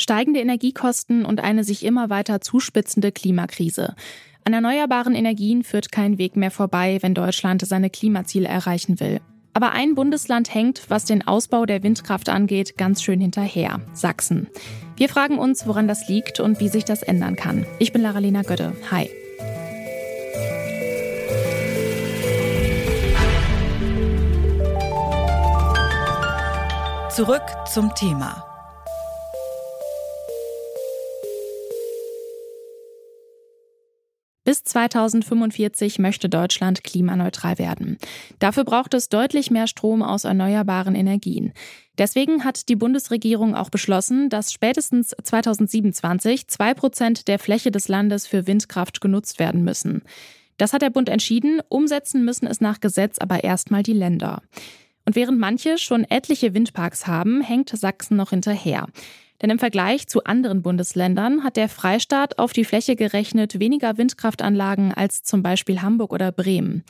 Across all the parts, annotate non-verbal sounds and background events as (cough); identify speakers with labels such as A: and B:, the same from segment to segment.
A: Steigende Energiekosten und eine sich immer weiter zuspitzende Klimakrise. An erneuerbaren Energien führt kein Weg mehr vorbei, wenn Deutschland seine Klimaziele erreichen will. Aber ein Bundesland hängt, was den Ausbau der Windkraft angeht, ganz schön hinterher. Sachsen. Wir fragen uns, woran das liegt und wie sich das ändern kann. Ich bin Laralena Götte. Hi.
B: Zurück zum Thema.
A: Bis 2045 möchte Deutschland klimaneutral werden. Dafür braucht es deutlich mehr Strom aus erneuerbaren Energien. Deswegen hat die Bundesregierung auch beschlossen, dass spätestens 2027 zwei Prozent der Fläche des Landes für Windkraft genutzt werden müssen. Das hat der Bund entschieden, umsetzen müssen es nach Gesetz aber erstmal die Länder. Und während manche schon etliche Windparks haben, hängt Sachsen noch hinterher. Denn im Vergleich zu anderen Bundesländern hat der Freistaat auf die Fläche gerechnet weniger Windkraftanlagen als zum Beispiel Hamburg oder Bremen.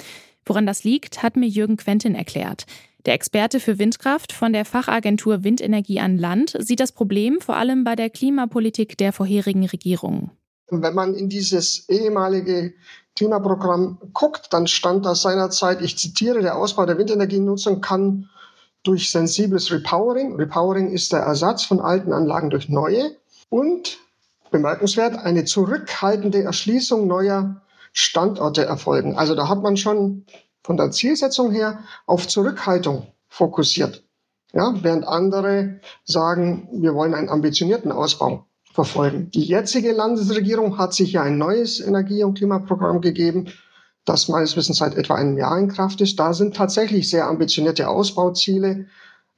A: Woran das liegt, hat mir Jürgen Quentin erklärt. Der Experte für Windkraft von der Fachagentur Windenergie an Land sieht das Problem vor allem bei der Klimapolitik der vorherigen Regierung.
C: Wenn man in dieses ehemalige Klimaprogramm guckt, dann stand da seinerzeit, ich zitiere, der Ausbau der Windenergienutzung kann durch sensibles Repowering. Repowering ist der Ersatz von alten Anlagen durch neue und bemerkenswert eine zurückhaltende Erschließung neuer Standorte erfolgen. Also da hat man schon von der Zielsetzung her auf Zurückhaltung fokussiert. Ja, während andere sagen, wir wollen einen ambitionierten Ausbau verfolgen. Die jetzige Landesregierung hat sich ja ein neues Energie- und Klimaprogramm gegeben, das meines Wissens seit etwa einem Jahr in Kraft ist. Da sind tatsächlich sehr ambitionierte Ausbauziele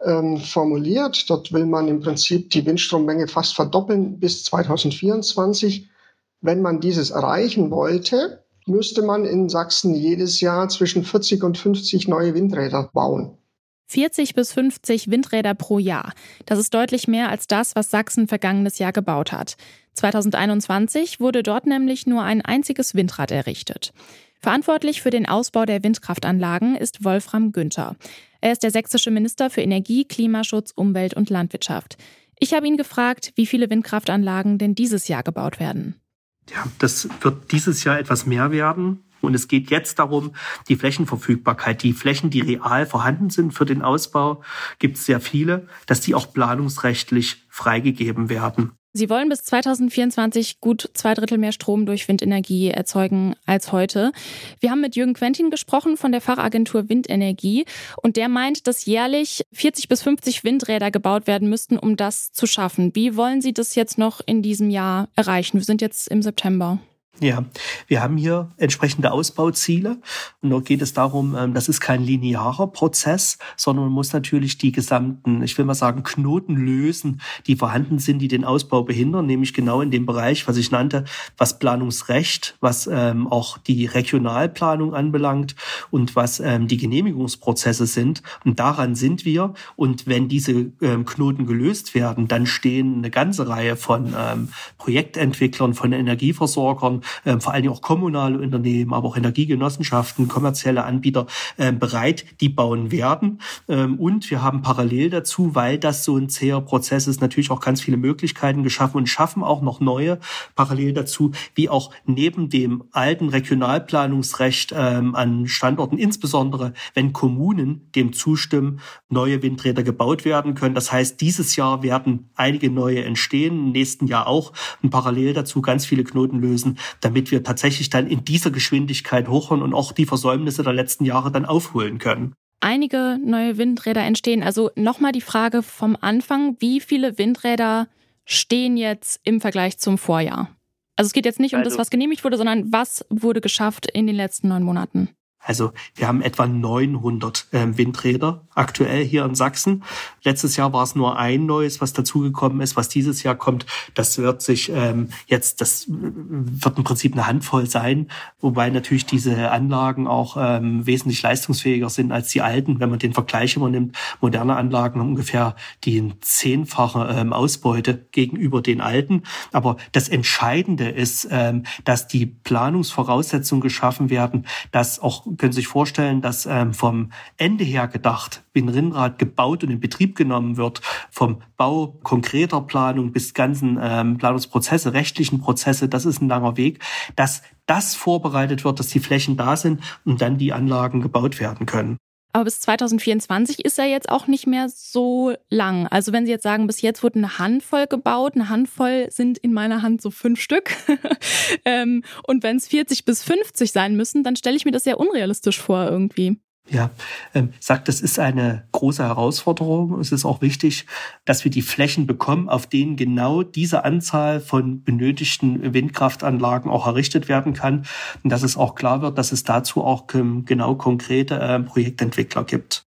C: ähm, formuliert. Dort will man im Prinzip die Windstrommenge fast verdoppeln bis 2024. Wenn man dieses erreichen wollte, müsste man in Sachsen jedes Jahr zwischen 40 und 50 neue Windräder bauen.
A: 40 bis 50 Windräder pro Jahr. Das ist deutlich mehr als das, was Sachsen vergangenes Jahr gebaut hat. 2021 wurde dort nämlich nur ein einziges Windrad errichtet. Verantwortlich für den Ausbau der Windkraftanlagen ist Wolfram Günther. Er ist der sächsische Minister für Energie, Klimaschutz, Umwelt und Landwirtschaft. Ich habe ihn gefragt, wie viele Windkraftanlagen denn dieses Jahr gebaut werden.
D: Ja, das wird dieses Jahr etwas mehr werden. Und es geht jetzt darum, die Flächenverfügbarkeit, die Flächen, die real vorhanden sind für den Ausbau, gibt es sehr viele, dass die auch planungsrechtlich freigegeben werden.
A: Sie wollen bis 2024 gut zwei Drittel mehr Strom durch Windenergie erzeugen als heute. Wir haben mit Jürgen Quentin gesprochen von der Fachagentur Windenergie und der meint, dass jährlich 40 bis 50 Windräder gebaut werden müssten, um das zu schaffen. Wie wollen Sie das jetzt noch in diesem Jahr erreichen? Wir sind jetzt im September.
D: Ja, wir haben hier entsprechende Ausbauziele. Und dort geht es darum, ähm, das ist kein linearer Prozess, sondern man muss natürlich die gesamten, ich will mal sagen, Knoten lösen, die vorhanden sind, die den Ausbau behindern, nämlich genau in dem Bereich, was ich nannte, was Planungsrecht, was ähm, auch die Regionalplanung anbelangt und was ähm, die Genehmigungsprozesse sind. Und daran sind wir. Und wenn diese ähm, Knoten gelöst werden, dann stehen eine ganze Reihe von ähm, Projektentwicklern, von Energieversorgern, ähm, vor allem auch kommunale Unternehmen, aber auch Energiegenossenschaften, kommerzielle Anbieter ähm, bereit, die bauen werden. Ähm, und wir haben parallel dazu, weil das so ein zäher Prozess ist, natürlich auch ganz viele Möglichkeiten geschaffen und schaffen auch noch neue parallel dazu, wie auch neben dem alten Regionalplanungsrecht ähm, an Standorten, insbesondere wenn Kommunen dem zustimmen, neue Windräder gebaut werden können. Das heißt, dieses Jahr werden einige neue entstehen, im nächsten Jahr auch und parallel dazu ganz viele Knoten lösen, damit wir tatsächlich dann in dieser Geschwindigkeit hochhören und auch die Versäumnisse der letzten Jahre dann aufholen können.
A: Einige neue Windräder entstehen. Also nochmal die Frage vom Anfang, wie viele Windräder stehen jetzt im Vergleich zum Vorjahr? Also es geht jetzt nicht um also, das, was genehmigt wurde, sondern was wurde geschafft in den letzten neun Monaten.
D: Also wir haben etwa 900 äh, Windräder aktuell hier in Sachsen. Letztes Jahr war es nur ein neues, was dazugekommen ist. Was dieses Jahr kommt, das wird sich ähm, jetzt, das wird im Prinzip eine Handvoll sein, wobei natürlich diese Anlagen auch ähm, wesentlich leistungsfähiger sind als die alten. Wenn man den Vergleich immer nimmt, moderne Anlagen haben ungefähr die zehnfache ähm, Ausbeute gegenüber den alten. Aber das Entscheidende ist, ähm, dass die Planungsvoraussetzungen geschaffen werden, dass auch können sich vorstellen, dass ähm, vom Ende her gedacht, wie ein Rindrad gebaut und in Betrieb genommen wird, vom Bau konkreter Planung bis ganzen ähm, Planungsprozesse, rechtlichen Prozesse, das ist ein langer Weg, dass das vorbereitet wird, dass die Flächen da sind und dann die Anlagen gebaut werden können.
A: Aber bis 2024 ist er jetzt auch nicht mehr so lang. Also wenn Sie jetzt sagen, bis jetzt wurde eine Handvoll gebaut, eine Handvoll sind in meiner Hand so fünf Stück. (laughs) ähm, und wenn es 40 bis 50 sein müssen, dann stelle ich mir das sehr unrealistisch vor irgendwie.
D: Ja, ähm, sagt, das ist eine große Herausforderung. Es ist auch wichtig, dass wir die Flächen bekommen, auf denen genau diese Anzahl von benötigten Windkraftanlagen auch errichtet werden kann. Und dass es auch klar wird, dass es dazu auch genau konkrete äh, Projektentwickler gibt.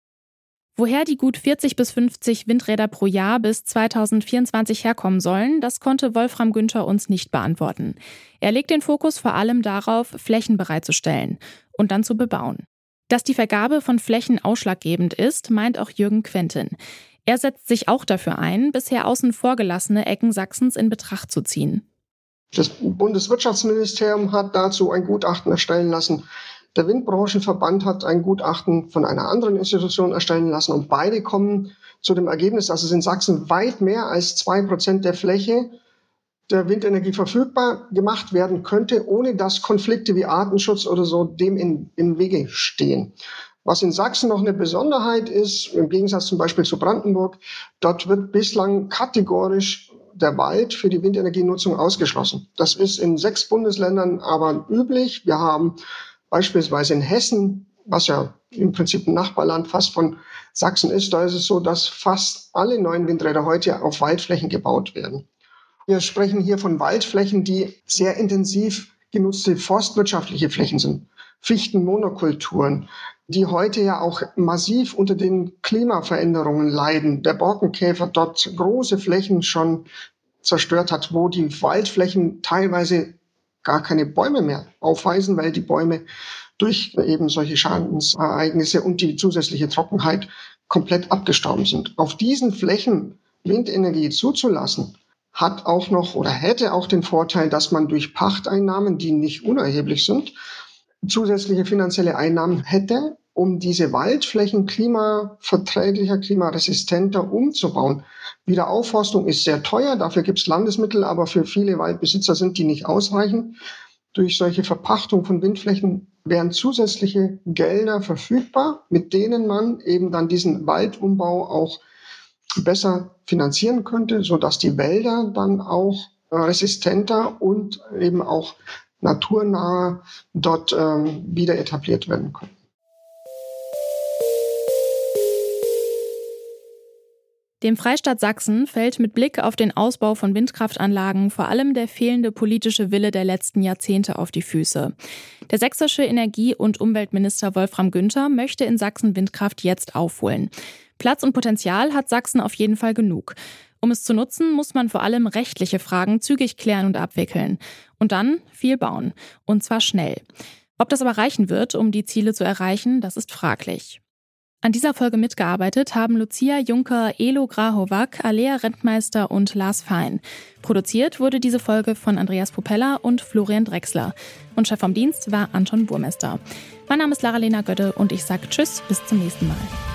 A: Woher die gut 40 bis 50 Windräder pro Jahr bis 2024 herkommen sollen, das konnte Wolfram Günther uns nicht beantworten. Er legt den Fokus vor allem darauf, Flächen bereitzustellen und dann zu bebauen. Dass die Vergabe von Flächen ausschlaggebend ist, meint auch Jürgen Quentin. Er setzt sich auch dafür ein, bisher außen vor gelassene Ecken Sachsens in Betracht zu ziehen.
C: Das Bundeswirtschaftsministerium hat dazu ein Gutachten erstellen lassen. Der Windbranchenverband hat ein Gutachten von einer anderen Institution erstellen lassen und beide kommen zu dem Ergebnis, dass es in Sachsen weit mehr als zwei Prozent der Fläche der Windenergie verfügbar gemacht werden könnte, ohne dass Konflikte wie Artenschutz oder so dem in, im Wege stehen. Was in Sachsen noch eine Besonderheit ist, im Gegensatz zum Beispiel zu Brandenburg, dort wird bislang kategorisch der Wald für die Windenergienutzung ausgeschlossen. Das ist in sechs Bundesländern aber üblich. Wir haben beispielsweise in Hessen, was ja im Prinzip ein Nachbarland fast von Sachsen ist, da ist es so, dass fast alle neuen Windräder heute auf Waldflächen gebaut werden. Wir sprechen hier von Waldflächen, die sehr intensiv genutzte forstwirtschaftliche Flächen sind. Fichtenmonokulturen, die heute ja auch massiv unter den Klimaveränderungen leiden. Der Borkenkäfer dort große Flächen schon zerstört hat, wo die Waldflächen teilweise gar keine Bäume mehr aufweisen, weil die Bäume durch eben solche Schadensereignisse und die zusätzliche Trockenheit komplett abgestorben sind. Auf diesen Flächen Windenergie zuzulassen, hat auch noch oder hätte auch den Vorteil, dass man durch Pachteinnahmen, die nicht unerheblich sind, zusätzliche finanzielle Einnahmen hätte, um diese Waldflächen klimaverträglicher, klimaresistenter umzubauen. Wiederaufforstung ist sehr teuer, dafür gibt es Landesmittel, aber für viele Waldbesitzer sind die nicht ausreichend. Durch solche Verpachtung von Windflächen wären zusätzliche Gelder verfügbar, mit denen man eben dann diesen Waldumbau auch besser finanzieren könnte, so dass die Wälder dann auch äh, resistenter und eben auch naturnahe dort ähm, wieder etabliert werden können.
A: Dem Freistaat Sachsen fällt mit Blick auf den Ausbau von Windkraftanlagen vor allem der fehlende politische Wille der letzten Jahrzehnte auf die Füße. Der sächsische Energie- und Umweltminister Wolfram Günther möchte in Sachsen Windkraft jetzt aufholen. Platz und Potenzial hat Sachsen auf jeden Fall genug. Um es zu nutzen, muss man vor allem rechtliche Fragen zügig klären und abwickeln. Und dann viel bauen. Und zwar schnell. Ob das aber reichen wird, um die Ziele zu erreichen, das ist fraglich. An dieser Folge mitgearbeitet haben Lucia Juncker, Elo Grahovac, Alea Rentmeister und Lars Fein. Produziert wurde diese Folge von Andreas Popella und Florian Drexler. Und Chef vom Dienst war Anton Burmester. Mein Name ist Lara-Lena Götte und ich sage Tschüss, bis zum nächsten Mal.